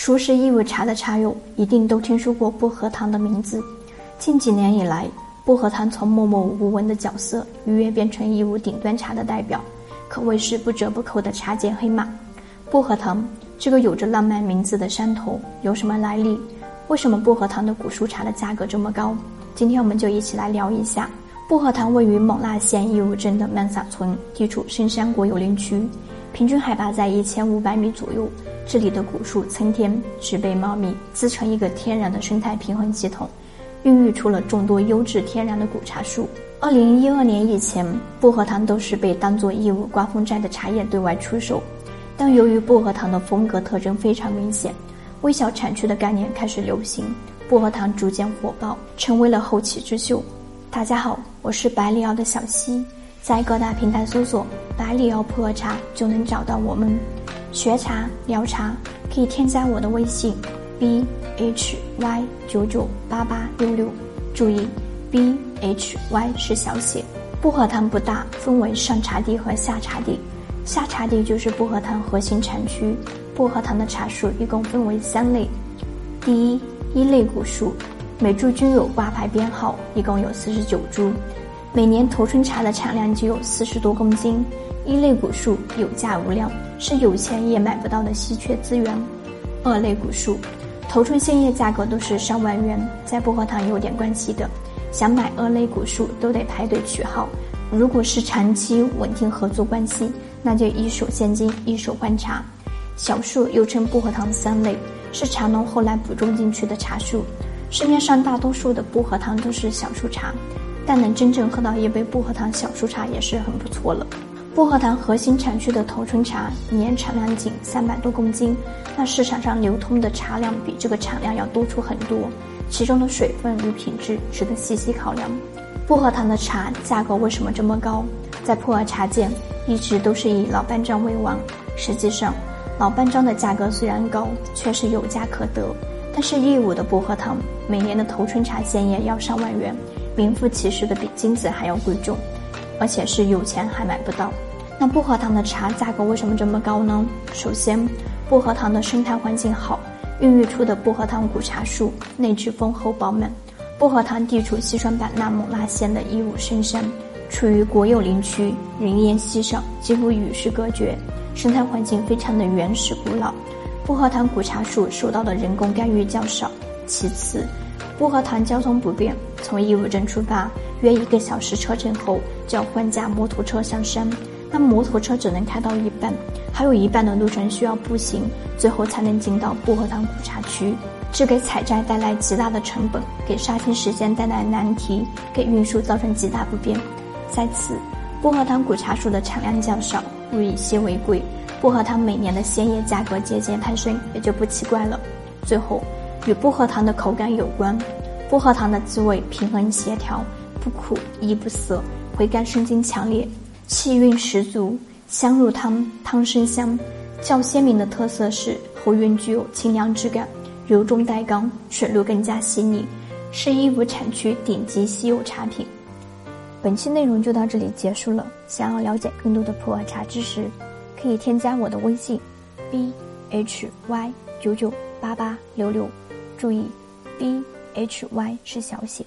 熟识义乌茶的茶友一定都听说过薄荷糖的名字。近几年以来，薄荷糖从默默无闻的角色一跃变成义乌顶端茶的代表，可谓是不折不扣的茶界黑马。薄荷糖这个有着浪漫名字的山头有什么来历？为什么薄荷糖的古树茶的价格这么高？今天我们就一起来聊一下。薄荷糖位于勐腊县义乌镇的曼萨村，地处深山国有林区，平均海拔在一千五百米左右。这里的古树参天，植被茂密，自成一个天然的生态平衡系统，孕育出了众多优质天然的古茶树。二零一二年以前，薄荷糖都是被当作义乌刮风寨的茶叶对外出售，但由于薄荷糖的风格特征非常明显，微小产区的概念开始流行，薄荷糖逐渐火爆，成为了后起之秀。大家好，我是百里奥的小溪，在各大平台搜索“百里瑶普洱茶”就能找到我们。学茶聊茶，可以添加我的微信：b h y 九九八八六六。注意，b h y 是小写。薄荷糖不大，分为上茶地和下茶地。下茶地就是薄荷糖核心产区。薄荷糖的茶树一共分为三类：第一，一类古树，每株均有挂牌编号，一共有四十九株，每年头春茶的产量就有四十多公斤。一类古树有价无量，是有钱也买不到的稀缺资源。二类古树，头春鲜叶价格都是上万元，在薄荷糖有点关系的，想买二类古树都得排队取号。如果是长期稳定合作关系，那就一手现金一手换茶。小树又称薄荷糖三类，是茶农后来补种进去的茶树。市面上大多数的薄荷糖都是小树茶，但能真正喝到一杯薄荷糖小树茶也是很不错了。薄荷糖核心产区的头春茶年产量仅三百多公斤，那市场上流通的茶量比这个产量要多出很多，其中的水分与品质值得细细考量。薄荷糖的茶价格为什么这么高？在普洱茶界一直都是以老班章为王。实际上，老班章的价格虽然高，却是有价可得。但是义乌的薄荷糖每年的头春茶鲜叶要上万元，名副其实的比金子还要贵重。而且是有钱还买不到，那薄荷糖的茶价格为什么这么高呢？首先，薄荷糖的生态环境好，孕育出的薄荷糖古茶树内质丰厚饱满。薄荷糖地处西双版纳勐腊县的义乌深山，处于国有林区，人烟稀少，几乎与世隔绝，生态环境非常的原始古老。薄荷糖古茶树受到的人工干预较少。其次，薄荷糖交通不便，从义乌镇出发。约一个小时车程后，就要换驾摩托车上山，那摩托车只能开到一半，还有一半的路程需要步行，最后才能进到薄荷糖古茶区，这给采摘带来极大的成本，给杀青时间带来难题，给运输造成极大不便。在此，薄荷糖古茶树的产量较少，物以稀为贵，薄荷糖每年的鲜叶价格节节攀升，也就不奇怪了。最后，与薄荷糖的口感有关，薄荷糖的滋味平衡协调。不苦亦不涩，回甘生津强烈，气韵十足，香入汤，汤生香。较鲜明的特色是喉韵具有清凉之感，柔中带刚，水路更加细腻，是义乌产区顶级稀有茶品。本期内容就到这里结束了。想要了解更多的普洱茶知识，可以添加我的微信：b h y 九九八八六六，注意，b h y 是小写。